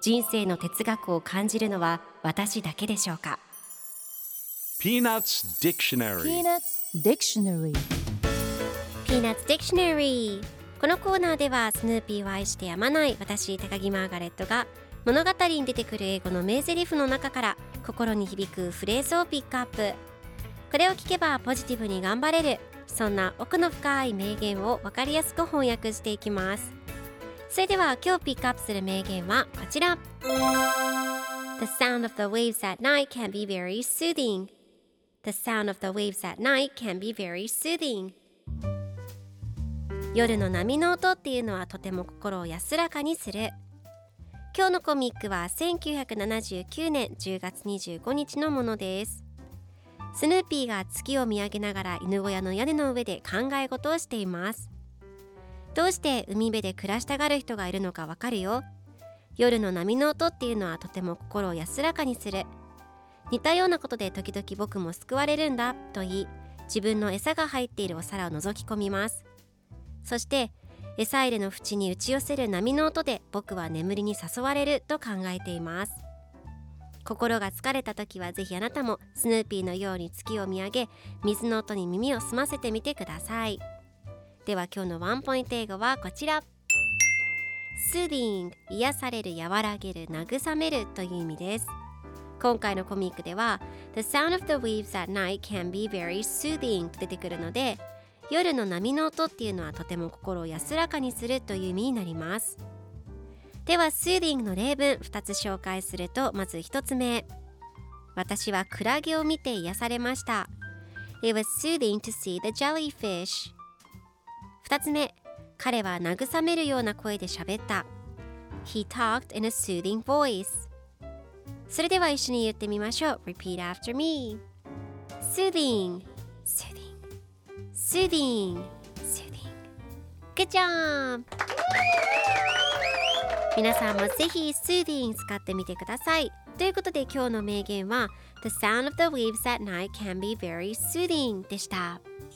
人生の哲学を感じるのは私だけでしょうか？Peanuts Dictionary. Peanuts Dictionary. Peanuts Dictionary.このコーナーではスヌーピーを愛してやまない私高木マーガレットが物語に出てくる英語の名台詞の中から心に響くフレーズをピックアップ。これを聞けばポジティブに頑張れるそんな奥の深い名言を分かりやすく翻訳していきますそれでは今日ピックアップする名言はこちら。The sound of the waves at night can be very soothing. The sound of the waves at night can be very soothing. 夜の波の音っていうのはとても心を安らかにする。今日のコミックは1979年10月25日のものです。スヌーピーが月を見上げながら犬小屋の屋根の上で考え事をしています。どうして海辺で暮らしたがる人がいるのかわかるよ。夜の波の音っていうのはとても心を安らかにする。似たようなことで時々僕も救われるんだと言い自分の餌が入っているお皿を覗き込みます。そして餌入れの縁に打ち寄せる波の音で僕は眠りに誘われると考えています。心が疲れた時はぜひあなたもスヌーピーのように月を見上げ水の音に耳を澄ませてみてください。では今日のワンポイント英語はこちら。Soothing 癒される和らげる慰めるという意味です。今回のコミックでは The sound of the waves at night can be very soothing と出てくるので夜の波の音っていうのはとても心を安らかにするという意味になります。では soothing の例文2つ紹介するとまず1つ目。私はクラゲを見て癒されました。It was soothing to see the jellyfish 2つ目彼は慰めるような声で喋った He talked in a soothing voice それでは一緒に言ってみましょう Repeat after me Soothing Soothing Soothing Soothing Good job! 皆さんもぜひ Soothing 使ってみてくださいということで今日の名言は The sound of the waves at night can be very soothing でした